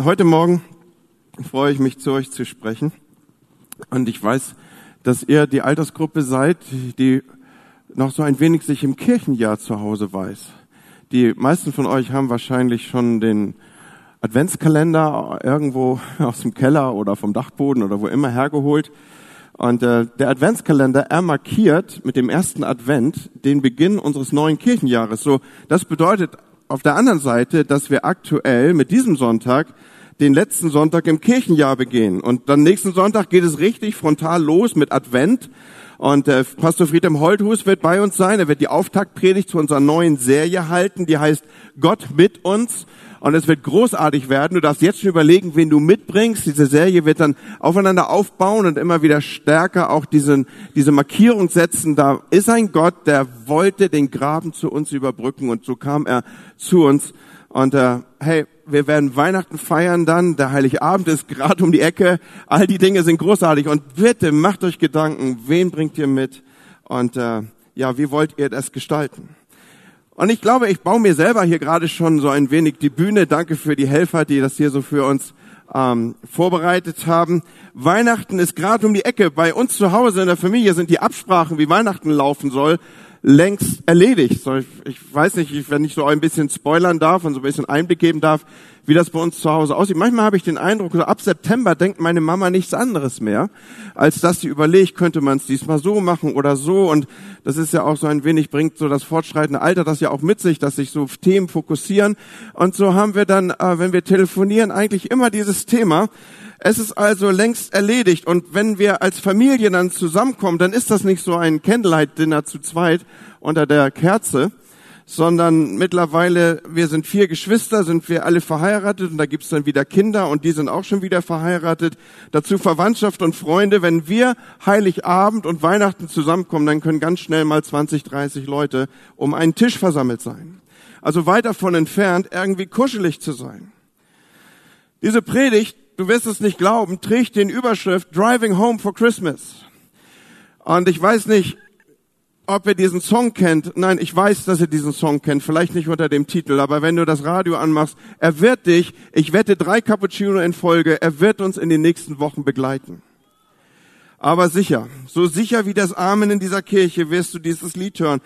Heute Morgen freue ich mich, zu euch zu sprechen. Und ich weiß, dass ihr die Altersgruppe seid, die noch so ein wenig sich im Kirchenjahr zu Hause weiß. Die meisten von euch haben wahrscheinlich schon den Adventskalender irgendwo aus dem Keller oder vom Dachboden oder wo immer hergeholt. Und äh, der Adventskalender, er markiert mit dem ersten Advent den Beginn unseres neuen Kirchenjahres. So, das bedeutet auf der anderen Seite, dass wir aktuell mit diesem Sonntag den letzten Sonntag im Kirchenjahr begehen. Und dann nächsten Sonntag geht es richtig frontal los mit Advent. Und äh, Pastor Friedhelm Holthus wird bei uns sein. Er wird die Auftaktpredigt zu unserer neuen Serie halten, die heißt Gott mit uns. Und es wird großartig werden. Du darfst jetzt schon überlegen, wen du mitbringst. Diese Serie wird dann aufeinander aufbauen und immer wieder stärker auch diesen, diese Markierung setzen. Da ist ein Gott, der wollte den Graben zu uns überbrücken und so kam er zu uns. Und äh, hey, wir werden Weihnachten feiern dann. Der Heiligabend ist gerade um die Ecke. All die Dinge sind großartig. Und bitte macht euch Gedanken, wen bringt ihr mit? Und äh, ja, wie wollt ihr das gestalten? Und ich glaube, ich baue mir selber hier gerade schon so ein wenig die Bühne. Danke für die Helfer, die das hier so für uns ähm, vorbereitet haben. Weihnachten ist gerade um die Ecke. Bei uns zu Hause in der Familie sind die Absprachen, wie Weihnachten laufen soll, längst erledigt. Ich weiß nicht, wenn ich so ein bisschen spoilern darf und so ein bisschen Einblick geben darf, wie das bei uns zu Hause aussieht. Manchmal habe ich den Eindruck, so ab September denkt meine Mama nichts anderes mehr, als dass sie überlegt, könnte man es diesmal so machen oder so. Und das ist ja auch so ein wenig, bringt so das fortschreitende Alter das ja auch mit sich, dass sich so Themen fokussieren. Und so haben wir dann, äh, wenn wir telefonieren, eigentlich immer dieses Thema. Es ist also längst erledigt. Und wenn wir als Familie dann zusammenkommen, dann ist das nicht so ein Candlelight-Dinner zu zweit unter der Kerze, sondern mittlerweile, wir sind vier Geschwister, sind wir alle verheiratet und da gibt's dann wieder Kinder und die sind auch schon wieder verheiratet. Dazu Verwandtschaft und Freunde. Wenn wir Heiligabend und Weihnachten zusammenkommen, dann können ganz schnell mal 20, 30 Leute um einen Tisch versammelt sein. Also weit davon entfernt, irgendwie kuschelig zu sein. Diese Predigt, du wirst es nicht glauben, trägt den Überschrift Driving Home for Christmas. Und ich weiß nicht, ob ihr diesen Song kennt. Nein, ich weiß, dass ihr diesen Song kennt. Vielleicht nicht unter dem Titel, aber wenn du das Radio anmachst, er wird dich, ich wette drei Cappuccino in Folge, er wird uns in den nächsten Wochen begleiten. Aber sicher, so sicher wie das Amen in dieser Kirche wirst du dieses Lied hören.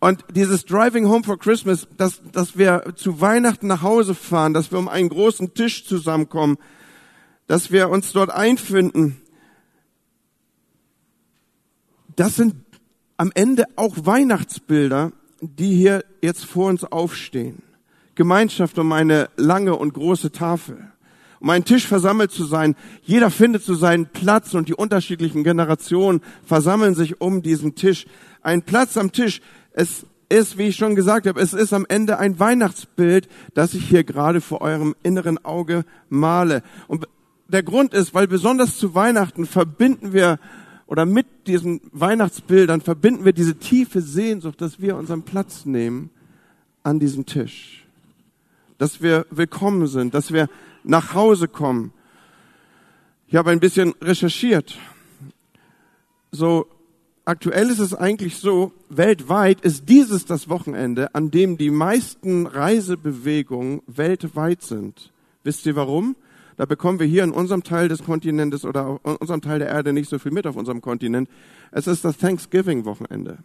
Und dieses Driving Home for Christmas, dass, dass wir zu Weihnachten nach Hause fahren, dass wir um einen großen Tisch zusammenkommen, dass wir uns dort einfinden, das sind am Ende auch Weihnachtsbilder, die hier jetzt vor uns aufstehen. Gemeinschaft um eine lange und große Tafel. Um einen Tisch versammelt zu sein. Jeder findet so seinen Platz und die unterschiedlichen Generationen versammeln sich um diesen Tisch. Ein Platz am Tisch. Es ist, wie ich schon gesagt habe, es ist am Ende ein Weihnachtsbild, das ich hier gerade vor eurem inneren Auge male. Und der Grund ist, weil besonders zu Weihnachten verbinden wir oder mit diesen Weihnachtsbildern verbinden wir diese tiefe Sehnsucht, dass wir unseren Platz nehmen an diesem Tisch. Dass wir willkommen sind, dass wir nach Hause kommen. Ich habe ein bisschen recherchiert. So, aktuell ist es eigentlich so, weltweit ist dieses das Wochenende, an dem die meisten Reisebewegungen weltweit sind. Wisst ihr warum? Da bekommen wir hier in unserem Teil des Kontinentes oder in unserem Teil der Erde nicht so viel mit auf unserem Kontinent. Es ist das Thanksgiving-Wochenende.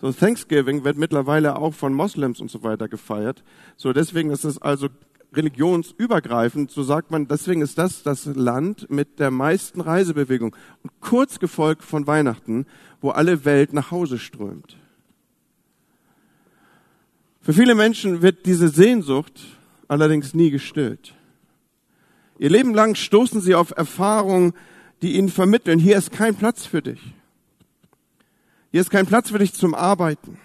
So Thanksgiving wird mittlerweile auch von Moslems und so weiter gefeiert. So deswegen ist es also religionsübergreifend, so sagt man, deswegen ist das das Land mit der meisten Reisebewegung und kurz gefolgt von Weihnachten, wo alle Welt nach Hause strömt. Für viele Menschen wird diese Sehnsucht allerdings nie gestillt. Ihr Leben lang stoßen sie auf Erfahrungen, die ihnen vermitteln, hier ist kein Platz für dich. Hier ist kein Platz für dich zum Arbeiten.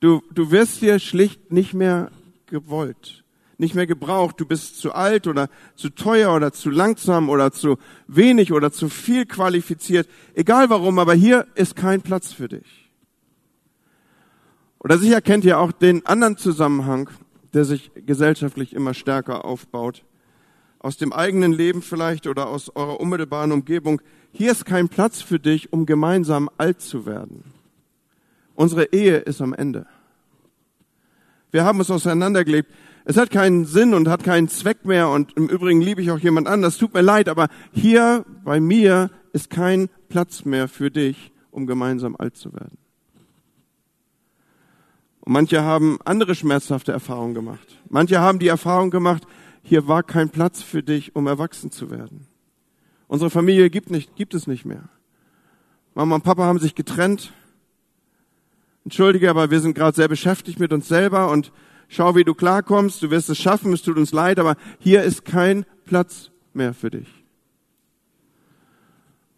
Du, du wirst hier schlicht nicht mehr gewollt, nicht mehr gebraucht. Du bist zu alt oder zu teuer oder zu langsam oder zu wenig oder zu viel qualifiziert. Egal warum, aber hier ist kein Platz für dich. Oder sicher kennt ihr auch den anderen Zusammenhang, der sich gesellschaftlich immer stärker aufbaut aus dem eigenen Leben vielleicht oder aus eurer unmittelbaren Umgebung, hier ist kein Platz für dich, um gemeinsam alt zu werden. Unsere Ehe ist am Ende. Wir haben uns auseinandergelebt. Es hat keinen Sinn und hat keinen Zweck mehr und im Übrigen liebe ich auch jemand anders. Tut mir leid, aber hier bei mir ist kein Platz mehr für dich, um gemeinsam alt zu werden. Und manche haben andere schmerzhafte Erfahrungen gemacht. Manche haben die Erfahrung gemacht, hier war kein Platz für dich, um erwachsen zu werden. Unsere Familie gibt, nicht, gibt es nicht mehr. Mama und Papa haben sich getrennt. Entschuldige, aber wir sind gerade sehr beschäftigt mit uns selber und schau, wie du klarkommst. Du wirst es schaffen, es tut uns leid, aber hier ist kein Platz mehr für dich.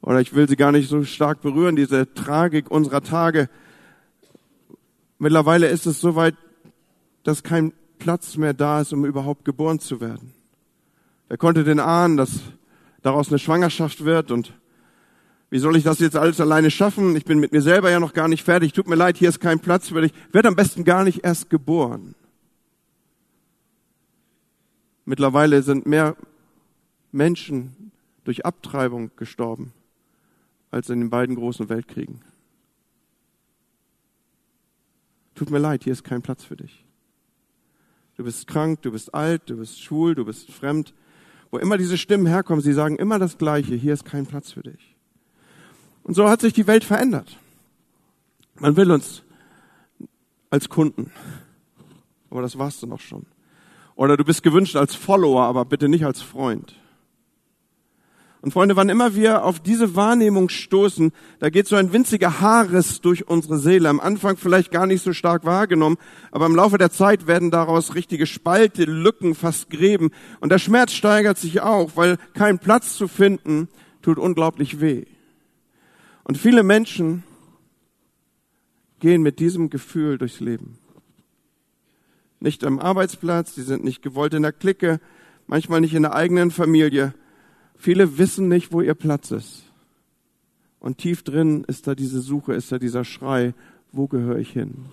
Oder ich will sie gar nicht so stark berühren, diese Tragik unserer Tage. Mittlerweile ist es soweit, dass kein Platz mehr da ist, um überhaupt geboren zu werden. Wer konnte denn ahnen, dass daraus eine Schwangerschaft wird und wie soll ich das jetzt alles alleine schaffen? Ich bin mit mir selber ja noch gar nicht fertig. Tut mir leid, hier ist kein Platz für dich. Werd am besten gar nicht erst geboren. Mittlerweile sind mehr Menschen durch Abtreibung gestorben als in den beiden großen Weltkriegen. Tut mir leid, hier ist kein Platz für dich. Du bist krank, du bist alt, du bist schwul, du bist fremd. Wo immer diese Stimmen herkommen, sie sagen immer das Gleiche, hier ist kein Platz für dich. Und so hat sich die Welt verändert. Man will uns als Kunden. Aber das warst du noch schon. Oder du bist gewünscht als Follower, aber bitte nicht als Freund. Und Freunde, wann immer wir auf diese Wahrnehmung stoßen, da geht so ein winziger Haarriss durch unsere Seele. Am Anfang vielleicht gar nicht so stark wahrgenommen, aber im Laufe der Zeit werden daraus richtige Spalte, Lücken, fast Gräben. Und der Schmerz steigert sich auch, weil kein Platz zu finden tut unglaublich weh. Und viele Menschen gehen mit diesem Gefühl durchs Leben nicht am Arbeitsplatz, die sind nicht gewollt in der Clique, manchmal nicht in der eigenen Familie. Viele wissen nicht, wo ihr Platz ist. Und tief drin ist da diese Suche, ist da dieser Schrei, wo gehöre ich hin?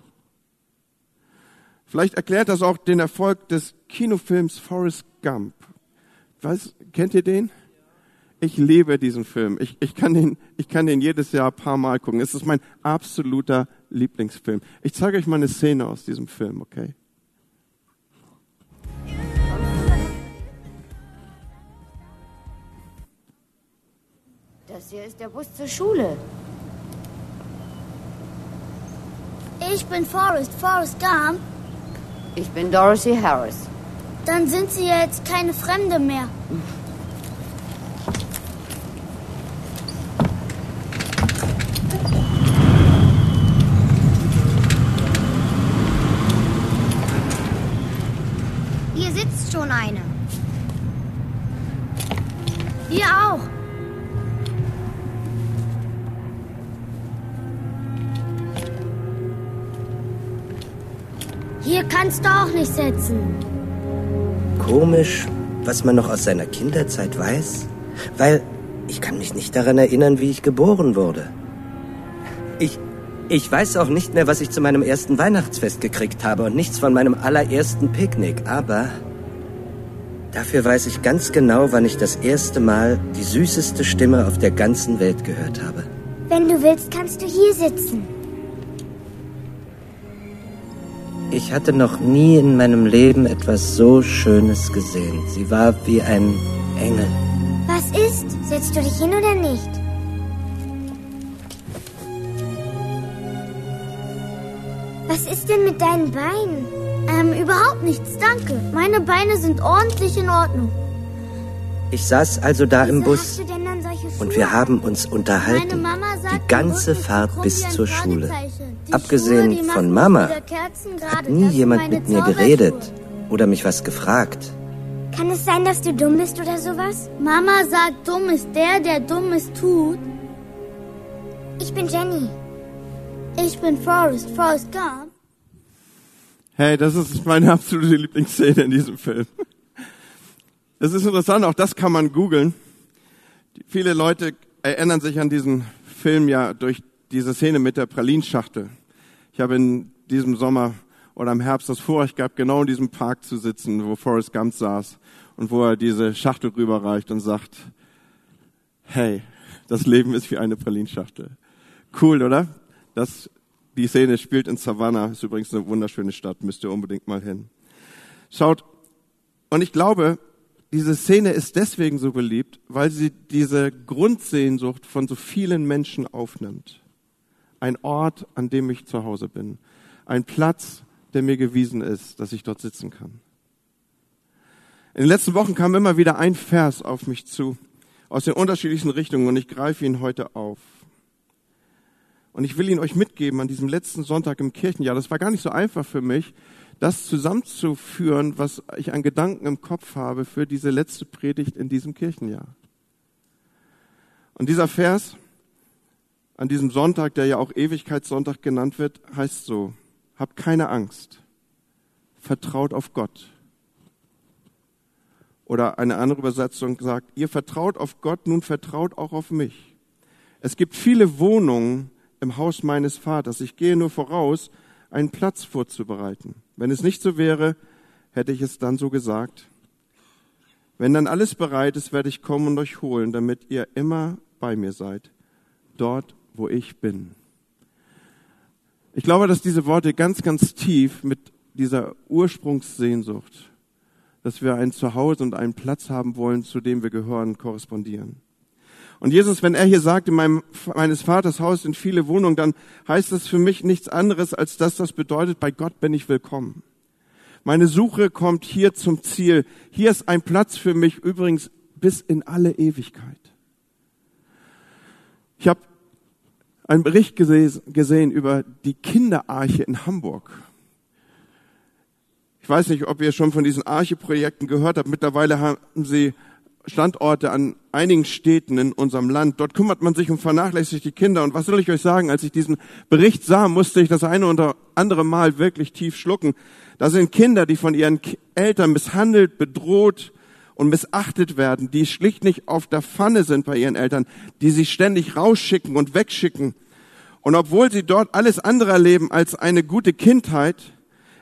Vielleicht erklärt das auch den Erfolg des Kinofilms Forrest Gump. Was, kennt ihr den? Ich liebe diesen Film. Ich, ich, kann den, ich kann den jedes Jahr ein paar Mal gucken. Es ist mein absoluter Lieblingsfilm. Ich zeige euch mal eine Szene aus diesem Film, okay? Das hier ist der Bus zur Schule. Ich bin Forrest, Forrest Gump. Ich bin Dorothy Harris. Dann sind Sie jetzt keine Fremde mehr. sitzen. Komisch, was man noch aus seiner Kinderzeit weiß. Weil ich kann mich nicht daran erinnern, wie ich geboren wurde. Ich, ich weiß auch nicht mehr, was ich zu meinem ersten Weihnachtsfest gekriegt habe und nichts von meinem allerersten Picknick. Aber dafür weiß ich ganz genau, wann ich das erste Mal die süßeste Stimme auf der ganzen Welt gehört habe. Wenn du willst, kannst du hier sitzen. Ich hatte noch nie in meinem Leben etwas so Schönes gesehen. Sie war wie ein Engel. Was ist? Setzt du dich hin oder nicht? Was ist denn mit deinen Beinen? Ähm, überhaupt nichts, danke. Meine Beine sind ordentlich in Ordnung. Ich saß also da im Wieso Bus dann solche und wir haben uns unterhalten. Die ganze im Fahrt bis zur Schule. Abgesehen von Mama Hat nie jemand mit mir geredet oder mich was gefragt. Kann es sein, dass du dumm bist oder sowas? Mama sagt, dumm ist der, der Dummes tut. Ich bin Jenny. Ich bin Forrest, Forrest Gump. Hey, das ist meine absolute Lieblingsszene in diesem Film. Das ist interessant, auch das kann man googeln. Viele Leute erinnern sich an diesen Film ja durch diese Szene mit der Pralinschachtel. Ich habe in diesem Sommer oder im Herbst das Vorrecht gehabt, genau in diesem Park zu sitzen, wo Forrest Gump saß und wo er diese Schachtel rüberreicht und sagt, hey, das Leben ist wie eine Pralinschachtel. Cool, oder? Das Die Szene spielt in Savannah, ist übrigens eine wunderschöne Stadt, müsst ihr unbedingt mal hin. Schaut, und ich glaube, diese Szene ist deswegen so beliebt, weil sie diese Grundsehnsucht von so vielen Menschen aufnimmt. Ein Ort, an dem ich zu Hause bin. Ein Platz, der mir gewiesen ist, dass ich dort sitzen kann. In den letzten Wochen kam immer wieder ein Vers auf mich zu, aus den unterschiedlichen Richtungen, und ich greife ihn heute auf. Und ich will ihn euch mitgeben an diesem letzten Sonntag im Kirchenjahr. Das war gar nicht so einfach für mich, das zusammenzuführen, was ich an Gedanken im Kopf habe für diese letzte Predigt in diesem Kirchenjahr. Und dieser Vers an diesem Sonntag, der ja auch Ewigkeitssonntag genannt wird, heißt so, habt keine Angst, vertraut auf Gott. Oder eine andere Übersetzung sagt, ihr vertraut auf Gott, nun vertraut auch auf mich. Es gibt viele Wohnungen im Haus meines Vaters. Ich gehe nur voraus, einen Platz vorzubereiten. Wenn es nicht so wäre, hätte ich es dann so gesagt. Wenn dann alles bereit ist, werde ich kommen und euch holen, damit ihr immer bei mir seid, dort, wo ich bin. Ich glaube, dass diese Worte ganz, ganz tief mit dieser Ursprungssehnsucht, dass wir ein Zuhause und einen Platz haben wollen, zu dem wir gehören, korrespondieren. Und Jesus, wenn er hier sagt, in meinem, meines Vaters Haus sind viele Wohnungen, dann heißt das für mich nichts anderes, als dass das bedeutet, bei Gott bin ich willkommen. Meine Suche kommt hier zum Ziel. Hier ist ein Platz für mich, übrigens bis in alle Ewigkeit. Ich habe einen Bericht gesehen über die Kinderarche in Hamburg. Ich weiß nicht, ob ihr schon von diesen Arche-Projekten gehört habt. Mittlerweile haben sie Standorte an einigen Städten in unserem Land. Dort kümmert man sich um vernachlässigte Kinder. Und was soll ich euch sagen? Als ich diesen Bericht sah, musste ich das eine oder andere Mal wirklich tief schlucken. Da sind Kinder, die von ihren Eltern misshandelt, bedroht und missachtet werden, die schlicht nicht auf der Pfanne sind bei ihren Eltern, die sie ständig rausschicken und wegschicken. Und obwohl sie dort alles andere erleben als eine gute Kindheit,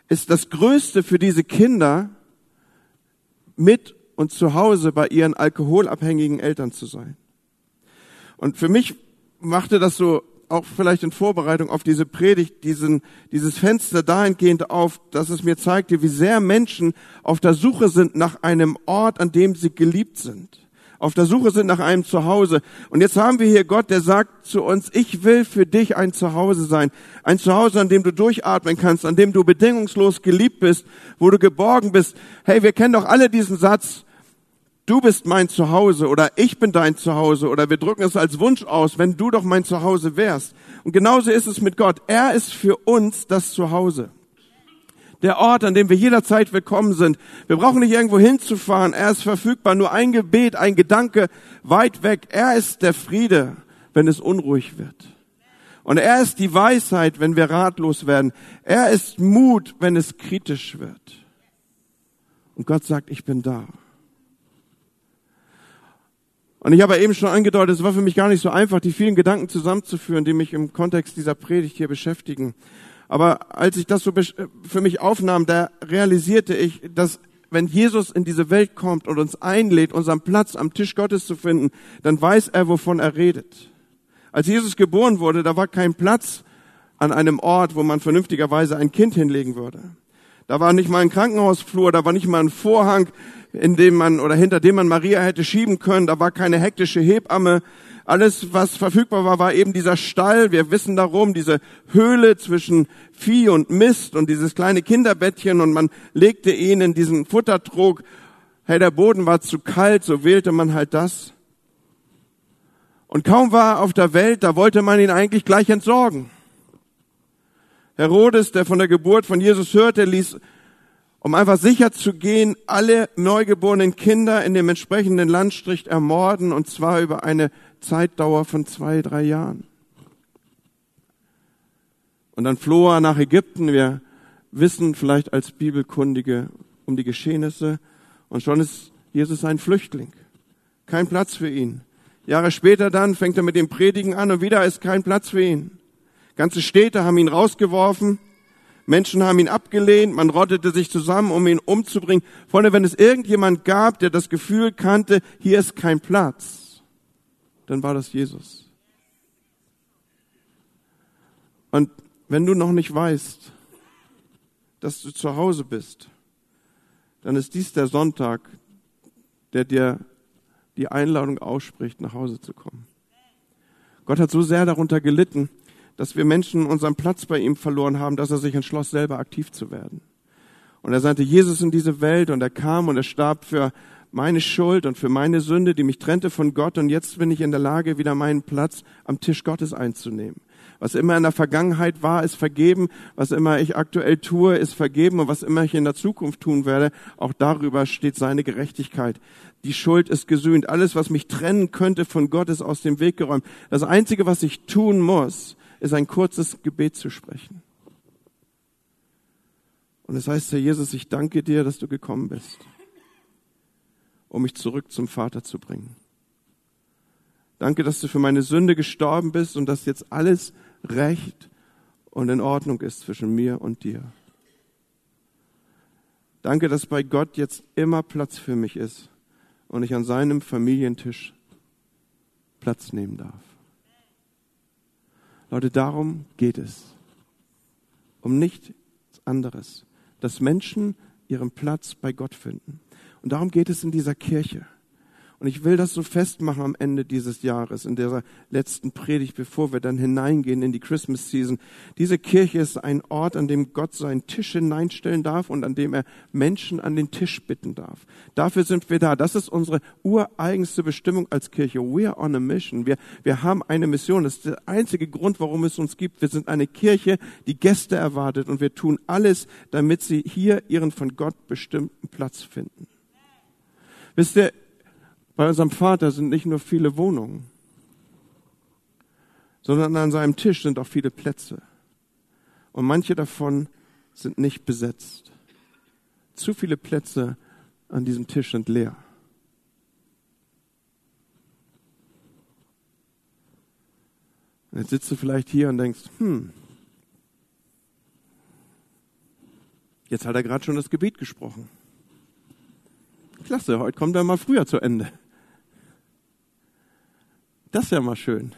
ist das Größte für diese Kinder, mit und zu Hause bei ihren alkoholabhängigen Eltern zu sein. Und für mich machte das so auch vielleicht in Vorbereitung auf diese Predigt diesen, dieses Fenster dahingehend auf, dass es mir zeigte, wie sehr Menschen auf der Suche sind nach einem Ort, an dem sie geliebt sind. Auf der Suche sind nach einem Zuhause. Und jetzt haben wir hier Gott, der sagt zu uns, ich will für dich ein Zuhause sein. Ein Zuhause, an dem du durchatmen kannst, an dem du bedingungslos geliebt bist, wo du geborgen bist. Hey, wir kennen doch alle diesen Satz, du bist mein Zuhause oder ich bin dein Zuhause oder wir drücken es als Wunsch aus, wenn du doch mein Zuhause wärst. Und genauso ist es mit Gott. Er ist für uns das Zuhause. Der Ort, an dem wir jederzeit willkommen sind. Wir brauchen nicht irgendwo hinzufahren. Er ist verfügbar. Nur ein Gebet, ein Gedanke weit weg. Er ist der Friede, wenn es unruhig wird. Und er ist die Weisheit, wenn wir ratlos werden. Er ist Mut, wenn es kritisch wird. Und Gott sagt, ich bin da. Und ich habe eben schon angedeutet, es war für mich gar nicht so einfach, die vielen Gedanken zusammenzuführen, die mich im Kontext dieser Predigt hier beschäftigen. Aber als ich das so für mich aufnahm, da realisierte ich, dass wenn Jesus in diese Welt kommt und uns einlädt, unseren Platz am Tisch Gottes zu finden, dann weiß er, wovon er redet. Als Jesus geboren wurde, da war kein Platz an einem Ort, wo man vernünftigerweise ein Kind hinlegen würde. Da war nicht mal ein Krankenhausflur, da war nicht mal ein Vorhang, in dem man oder hinter dem man Maria hätte schieben können. Da war keine hektische Hebamme. Alles, was verfügbar war, war eben dieser Stall. Wir wissen darum, diese Höhle zwischen Vieh und Mist und dieses kleine Kinderbettchen und man legte ihn in diesen Futtertrog. Hey, der Boden war zu kalt, so wählte man halt das. Und kaum war er auf der Welt, da wollte man ihn eigentlich gleich entsorgen. Herodes, der von der Geburt von Jesus hörte, ließ um einfach sicher zu gehen, alle neugeborenen Kinder in dem entsprechenden Landstrich ermorden, und zwar über eine Zeitdauer von zwei, drei Jahren. Und dann floh er nach Ägypten. Wir wissen vielleicht als Bibelkundige um die Geschehnisse. Und schon ist Jesus ein Flüchtling. Kein Platz für ihn. Jahre später dann fängt er mit dem Predigen an und wieder ist kein Platz für ihn. Ganze Städte haben ihn rausgeworfen. Menschen haben ihn abgelehnt, man rottete sich zusammen, um ihn umzubringen. Vorne, wenn es irgendjemand gab, der das Gefühl kannte, hier ist kein Platz, dann war das Jesus. Und wenn du noch nicht weißt, dass du zu Hause bist, dann ist dies der Sonntag, der dir die Einladung ausspricht, nach Hause zu kommen. Gott hat so sehr darunter gelitten, dass wir Menschen unseren Platz bei ihm verloren haben, dass er sich entschloss, selber aktiv zu werden. Und er sandte Jesus in diese Welt und er kam und er starb für meine Schuld und für meine Sünde, die mich trennte von Gott. Und jetzt bin ich in der Lage, wieder meinen Platz am Tisch Gottes einzunehmen. Was immer in der Vergangenheit war, ist vergeben. Was immer ich aktuell tue, ist vergeben. Und was immer ich in der Zukunft tun werde, auch darüber steht seine Gerechtigkeit. Die Schuld ist gesühnt. Alles, was mich trennen könnte von Gott, ist aus dem Weg geräumt. Das Einzige, was ich tun muss, ist ein kurzes Gebet zu sprechen. Und es heißt, Herr Jesus, ich danke dir, dass du gekommen bist, um mich zurück zum Vater zu bringen. Danke, dass du für meine Sünde gestorben bist und dass jetzt alles recht und in Ordnung ist zwischen mir und dir. Danke, dass bei Gott jetzt immer Platz für mich ist und ich an seinem Familientisch Platz nehmen darf. Leute, darum geht es. Um nichts anderes. Dass Menschen ihren Platz bei Gott finden. Und darum geht es in dieser Kirche. Und ich will das so festmachen am Ende dieses Jahres, in dieser letzten Predigt, bevor wir dann hineingehen in die Christmas Season. Diese Kirche ist ein Ort, an dem Gott seinen Tisch hineinstellen darf und an dem er Menschen an den Tisch bitten darf. Dafür sind wir da. Das ist unsere ureigenste Bestimmung als Kirche. We are on a mission. Wir, wir haben eine Mission. Das ist der einzige Grund, warum es uns gibt. Wir sind eine Kirche, die Gäste erwartet und wir tun alles, damit sie hier ihren von Gott bestimmten Platz finden. Wisst ihr, bei unserem Vater sind nicht nur viele Wohnungen, sondern an seinem Tisch sind auch viele Plätze. Und manche davon sind nicht besetzt. Zu viele Plätze an diesem Tisch sind leer. Und jetzt sitzt du vielleicht hier und denkst, hm, jetzt hat er gerade schon das Gebet gesprochen. Klasse, heute kommt er mal früher zu Ende. Das ja mal schön.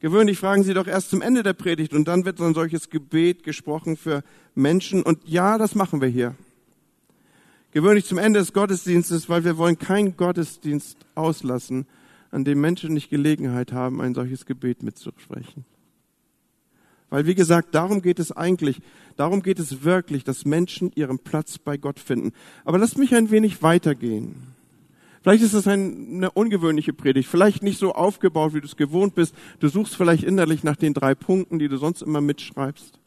Gewöhnlich fragen sie doch erst zum Ende der Predigt und dann wird ein solches Gebet gesprochen für Menschen. Und ja, das machen wir hier. Gewöhnlich zum Ende des Gottesdienstes, weil wir wollen keinen Gottesdienst auslassen, an dem Menschen nicht Gelegenheit haben, ein solches Gebet mitzusprechen. Weil, wie gesagt, darum geht es eigentlich. Darum geht es wirklich, dass Menschen ihren Platz bei Gott finden. Aber lasst mich ein wenig weitergehen. Vielleicht ist es eine ungewöhnliche Predigt, vielleicht nicht so aufgebaut, wie du es gewohnt bist. Du suchst vielleicht innerlich nach den drei Punkten, die du sonst immer mitschreibst.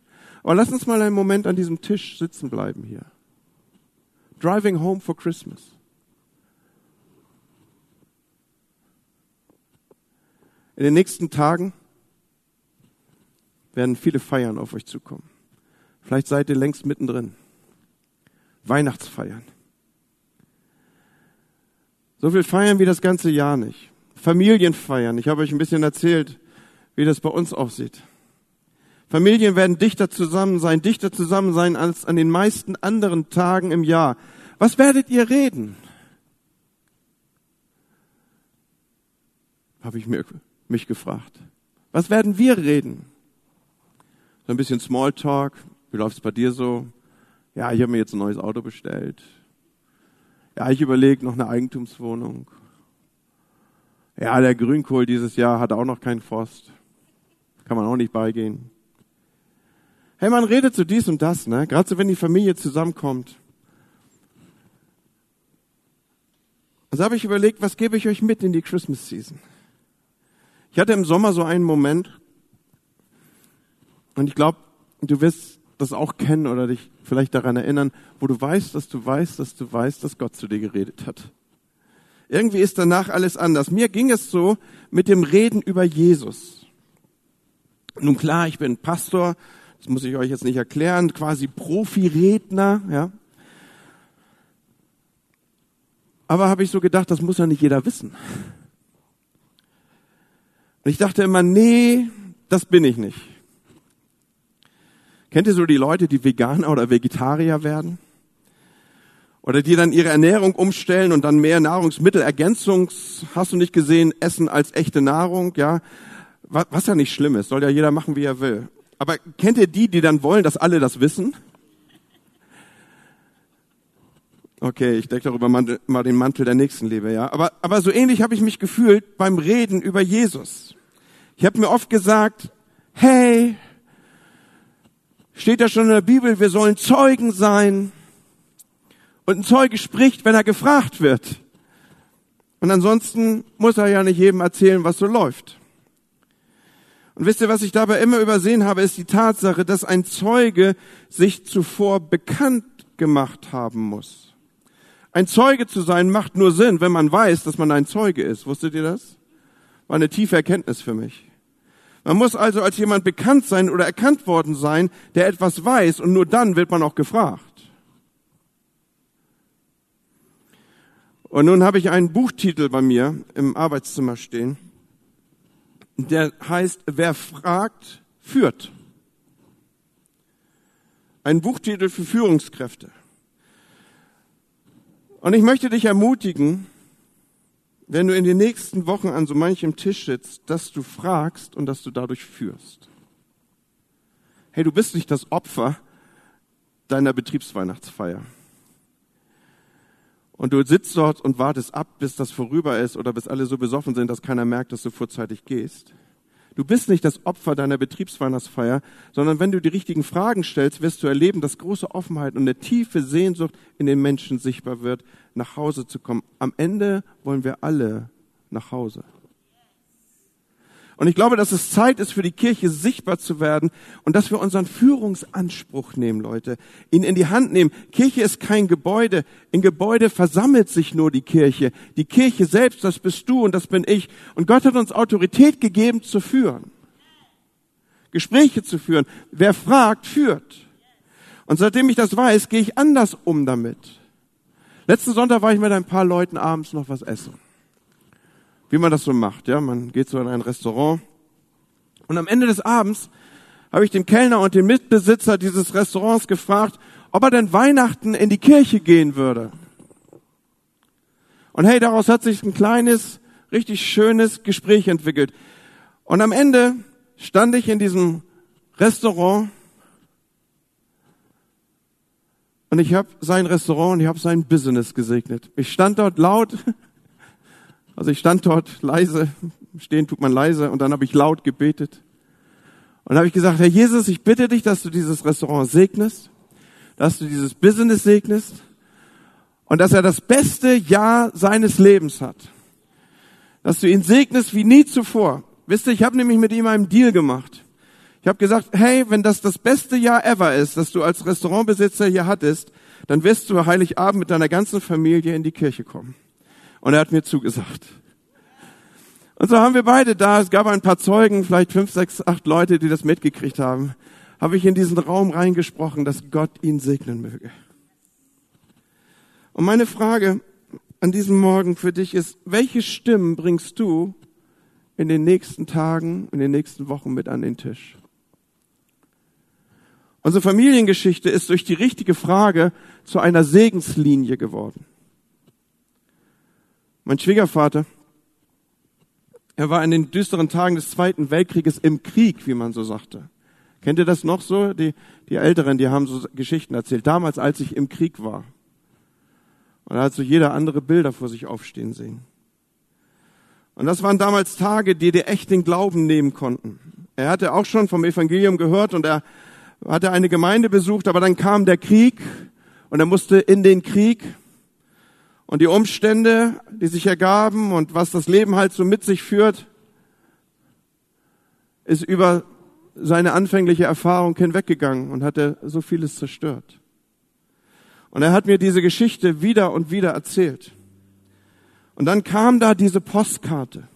Aber lass uns mal einen Moment an diesem Tisch sitzen bleiben hier. Driving home for Christmas. In den nächsten Tagen werden viele Feiern auf euch zukommen. Vielleicht seid ihr längst mittendrin. Weihnachtsfeiern. So viel feiern wir das ganze Jahr nicht. Familienfeiern. Ich habe euch ein bisschen erzählt, wie das bei uns aussieht. Familien werden dichter zusammen sein, dichter zusammen sein als an den meisten anderen Tagen im Jahr. Was werdet ihr reden? Habe ich mir, mich gefragt. Was werden wir reden? So ein bisschen Smalltalk. Wie läuft's bei dir so? Ja, ich habe mir jetzt ein neues Auto bestellt. Ja, ich überlege noch eine Eigentumswohnung. Ja, der Grünkohl dieses Jahr hat auch noch keinen Frost. Kann man auch nicht beigehen. Hey, man redet so dies und das, ne? Gerade so, wenn die Familie zusammenkommt. Also habe ich überlegt, was gebe ich euch mit in die Christmas Season? Ich hatte im Sommer so einen Moment, und ich glaube, du wirst das auch kennen oder dich vielleicht daran erinnern, wo du weißt, dass du weißt, dass du weißt, dass Gott zu dir geredet hat. Irgendwie ist danach alles anders. Mir ging es so mit dem Reden über Jesus. Nun klar, ich bin Pastor, das muss ich euch jetzt nicht erklären, quasi Profi-Redner, ja. Aber habe ich so gedacht, das muss ja nicht jeder wissen. Und ich dachte immer, nee, das bin ich nicht. Kennt ihr so die Leute, die Veganer oder Vegetarier werden? Oder die dann ihre Ernährung umstellen und dann mehr Nahrungsmittelergänzungs, hast du nicht gesehen, essen als echte Nahrung, ja? was ja nicht schlimm ist, soll ja jeder machen, wie er will. Aber kennt ihr die, die dann wollen, dass alle das wissen? Okay, ich decke darüber mal den Mantel der Nächstenliebe, ja. Aber, aber so ähnlich habe ich mich gefühlt beim Reden über Jesus. Ich habe mir oft gesagt, hey, steht da schon in der Bibel, wir sollen Zeugen sein. Und ein Zeuge spricht, wenn er gefragt wird. Und ansonsten muss er ja nicht jedem erzählen, was so läuft. Und wisst ihr, was ich dabei immer übersehen habe, ist die Tatsache, dass ein Zeuge sich zuvor bekannt gemacht haben muss. Ein Zeuge zu sein macht nur Sinn, wenn man weiß, dass man ein Zeuge ist. Wusstet ihr das? War eine tiefe Erkenntnis für mich. Man muss also als jemand bekannt sein oder erkannt worden sein, der etwas weiß und nur dann wird man auch gefragt. Und nun habe ich einen Buchtitel bei mir im Arbeitszimmer stehen, der heißt Wer fragt, führt. Ein Buchtitel für Führungskräfte. Und ich möchte dich ermutigen, wenn du in den nächsten Wochen an so manchem Tisch sitzt, dass du fragst und dass du dadurch führst. Hey, du bist nicht das Opfer deiner Betriebsweihnachtsfeier. Und du sitzt dort und wartest ab, bis das vorüber ist oder bis alle so besoffen sind, dass keiner merkt, dass du vorzeitig gehst. Du bist nicht das Opfer deiner Betriebsweihnachtsfeier, sondern wenn du die richtigen Fragen stellst, wirst du erleben, dass große Offenheit und eine tiefe Sehnsucht in den Menschen sichtbar wird, nach Hause zu kommen. Am Ende wollen wir alle nach Hause. Und ich glaube, dass es Zeit ist für die Kirche sichtbar zu werden und dass wir unseren Führungsanspruch nehmen, Leute, ihn in die Hand nehmen. Kirche ist kein Gebäude. In Gebäude versammelt sich nur die Kirche. Die Kirche selbst, das bist du und das bin ich. Und Gott hat uns Autorität gegeben zu führen. Gespräche zu führen. Wer fragt, führt. Und seitdem ich das weiß, gehe ich anders um damit. Letzten Sonntag war ich mit ein paar Leuten abends noch was essen wie man das so macht. Ja, man geht so in ein Restaurant und am Ende des Abends habe ich den Kellner und den Mitbesitzer dieses Restaurants gefragt, ob er denn Weihnachten in die Kirche gehen würde. Und hey, daraus hat sich ein kleines, richtig schönes Gespräch entwickelt. Und am Ende stand ich in diesem Restaurant und ich habe sein Restaurant und ich habe sein Business gesegnet. Ich stand dort laut also ich stand dort leise, stehen tut man leise und dann habe ich laut gebetet. Und habe ich gesagt, Herr Jesus, ich bitte dich, dass du dieses Restaurant segnest, dass du dieses Business segnest und dass er das beste Jahr seines Lebens hat. Dass du ihn segnest wie nie zuvor. Wisst ihr, ich habe nämlich mit ihm einen Deal gemacht. Ich habe gesagt, hey, wenn das das beste Jahr ever ist, das du als Restaurantbesitzer hier hattest, dann wirst du Heiligabend mit deiner ganzen Familie in die Kirche kommen. Und er hat mir zugesagt. Und so haben wir beide da, es gab ein paar Zeugen, vielleicht fünf, sechs, acht Leute, die das mitgekriegt haben, habe ich in diesen Raum reingesprochen, dass Gott ihn segnen möge. Und meine Frage an diesem Morgen für dich ist, welche Stimmen bringst du in den nächsten Tagen, in den nächsten Wochen mit an den Tisch? Unsere Familiengeschichte ist durch die richtige Frage zu einer Segenslinie geworden. Mein Schwiegervater, er war in den düsteren Tagen des Zweiten Weltkrieges im Krieg, wie man so sagte. Kennt ihr das noch so? Die, die Älteren, die haben so Geschichten erzählt. Damals, als ich im Krieg war. Und da hat so jeder andere Bilder vor sich aufstehen sehen. Und das waren damals Tage, die dir echt den Glauben nehmen konnten. Er hatte auch schon vom Evangelium gehört und er hatte eine Gemeinde besucht, aber dann kam der Krieg und er musste in den Krieg und die Umstände, die sich ergaben und was das Leben halt so mit sich führt, ist über seine anfängliche Erfahrung hinweggegangen und hatte so vieles zerstört. Und er hat mir diese Geschichte wieder und wieder erzählt. Und dann kam da diese Postkarte.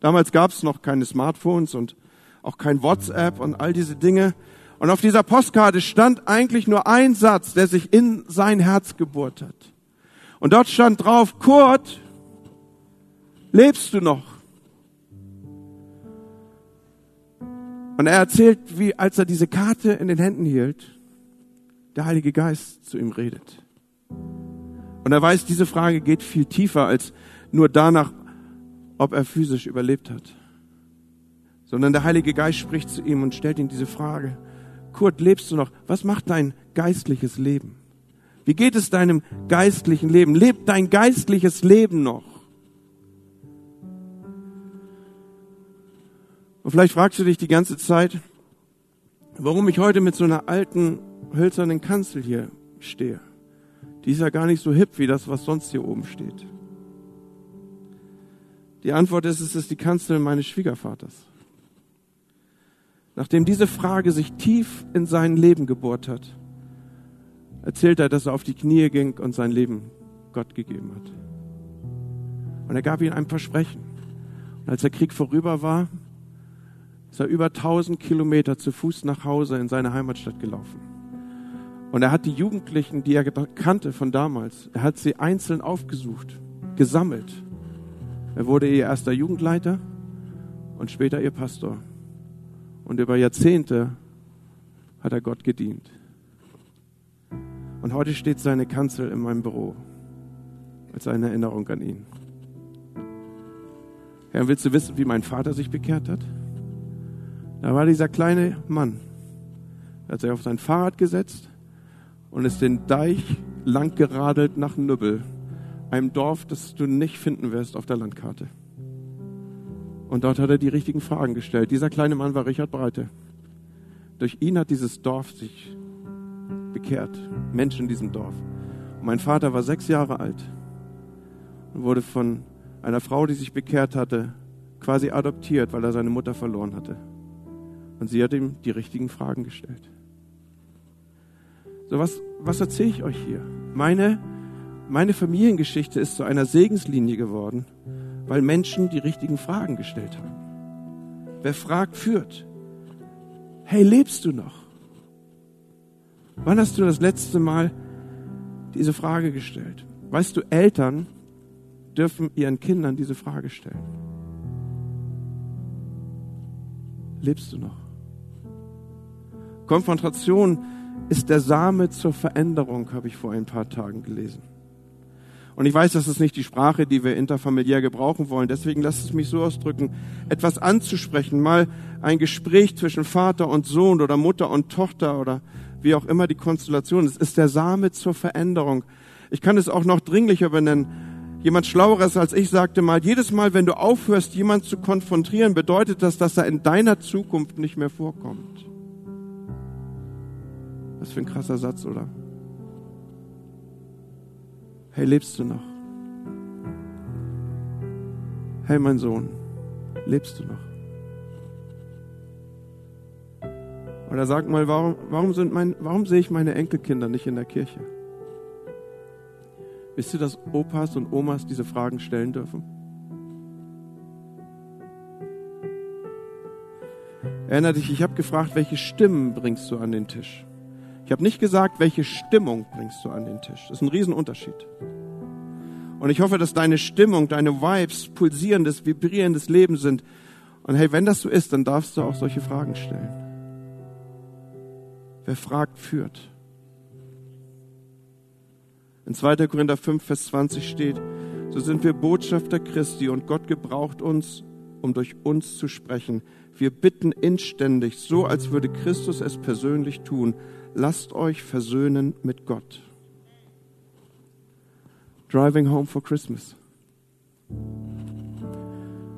Damals gab es noch keine Smartphones und auch kein WhatsApp und all diese Dinge. Und auf dieser Postkarte stand eigentlich nur ein Satz, der sich in sein Herz gebohrt hat. Und dort stand drauf, Kurt, lebst du noch? Und er erzählt, wie als er diese Karte in den Händen hielt, der Heilige Geist zu ihm redet. Und er weiß, diese Frage geht viel tiefer als nur danach, ob er physisch überlebt hat. sondern der Heilige Geist spricht zu ihm und stellt ihm diese Frage. Kurt, lebst du noch? Was macht dein geistliches Leben? Wie geht es deinem geistlichen Leben? Lebt dein geistliches Leben noch? Und vielleicht fragst du dich die ganze Zeit, warum ich heute mit so einer alten hölzernen Kanzel hier stehe. Die ist ja gar nicht so hip wie das, was sonst hier oben steht. Die Antwort ist, es ist die Kanzel meines Schwiegervaters. Nachdem diese Frage sich tief in sein Leben gebohrt hat, erzählt er, dass er auf die Knie ging und sein Leben Gott gegeben hat. Und er gab ihm ein Versprechen. Und als der Krieg vorüber war, ist er über 1000 Kilometer zu Fuß nach Hause in seine Heimatstadt gelaufen. Und er hat die Jugendlichen, die er kannte von damals, er hat sie einzeln aufgesucht, gesammelt. Er wurde ihr erster Jugendleiter und später ihr Pastor. Und über Jahrzehnte hat er Gott gedient. Und heute steht seine Kanzel in meinem Büro als eine Erinnerung an ihn. Herr, willst du wissen, wie mein Vater sich bekehrt hat? Da war dieser kleine Mann, er hat sich auf sein Fahrrad gesetzt und ist den Deich lang geradelt nach Nübbel, einem Dorf, das du nicht finden wirst auf der Landkarte. Und dort hat er die richtigen Fragen gestellt. Dieser kleine Mann war Richard Breite. Durch ihn hat dieses Dorf sich bekehrt, Menschen in diesem Dorf. Und mein Vater war sechs Jahre alt und wurde von einer Frau, die sich bekehrt hatte, quasi adoptiert, weil er seine Mutter verloren hatte. Und sie hat ihm die richtigen Fragen gestellt. So, was, was erzähle ich euch hier? Meine, meine Familiengeschichte ist zu einer Segenslinie geworden, weil Menschen die richtigen Fragen gestellt haben. Wer fragt, führt. Hey, lebst du noch? Wann hast du das letzte Mal diese Frage gestellt? Weißt du, Eltern dürfen ihren Kindern diese Frage stellen. Lebst du noch? Konfrontation ist der Same zur Veränderung, habe ich vor ein paar Tagen gelesen. Und ich weiß, das ist nicht die Sprache, die wir interfamiliär gebrauchen wollen. Deswegen lasst es mich so ausdrücken, etwas anzusprechen, mal ein Gespräch zwischen Vater und Sohn oder Mutter und Tochter oder wie auch immer die Konstellation ist, ist der Same zur Veränderung. Ich kann es auch noch dringlicher benennen. Jemand Schlaueres als ich sagte mal, jedes Mal, wenn du aufhörst, jemand zu konfrontieren, bedeutet das, dass er in deiner Zukunft nicht mehr vorkommt. Was für ein krasser Satz, oder? Hey, lebst du noch? Hey, mein Sohn, lebst du noch? Oder sag mal, warum, warum, sind mein, warum sehe ich meine Enkelkinder nicht in der Kirche? Wisst ihr, dass Opas und Omas diese Fragen stellen dürfen? Erinner dich, ich habe gefragt, welche Stimmen bringst du an den Tisch? Ich habe nicht gesagt, welche Stimmung bringst du an den Tisch. Das ist ein Riesenunterschied. Und ich hoffe, dass deine Stimmung, deine Vibes pulsierendes, vibrierendes Leben sind. Und hey, wenn das so ist, dann darfst du auch solche Fragen stellen. Wer fragt, führt. In 2. Korinther 5, Vers 20 steht, so sind wir Botschafter Christi und Gott gebraucht uns, um durch uns zu sprechen. Wir bitten inständig, so als würde Christus es persönlich tun, lasst euch versöhnen mit Gott. Driving home for Christmas.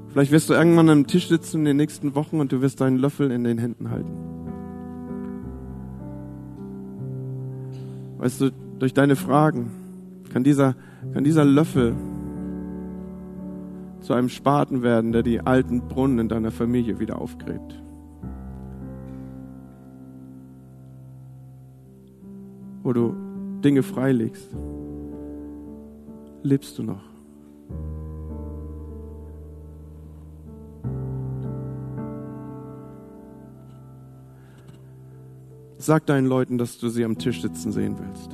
Vielleicht wirst du irgendwann am Tisch sitzen in den nächsten Wochen und du wirst deinen Löffel in den Händen halten. Weißt du, durch deine Fragen kann dieser, kann dieser Löffel zu einem Spaten werden, der die alten Brunnen in deiner Familie wieder aufgräbt. Wo du Dinge freilegst. Lebst du noch? Sag deinen Leuten, dass du sie am Tisch sitzen sehen willst.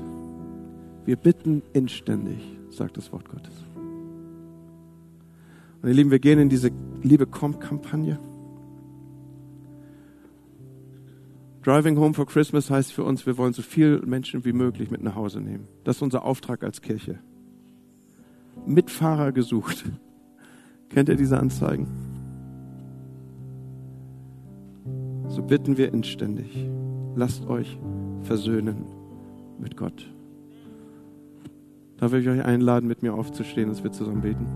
Wir bitten inständig, sagt das Wort Gottes. Und ihr Lieben, wir gehen in diese Liebe kommt Kampagne. Driving Home for Christmas heißt für uns, wir wollen so viele Menschen wie möglich mit nach Hause nehmen. Das ist unser Auftrag als Kirche. Mitfahrer gesucht. Kennt ihr diese Anzeigen? so bitten wir inständig, lasst euch versöhnen mit Gott. Darf ich euch einladen, mit mir aufzustehen, dass wir zusammen beten?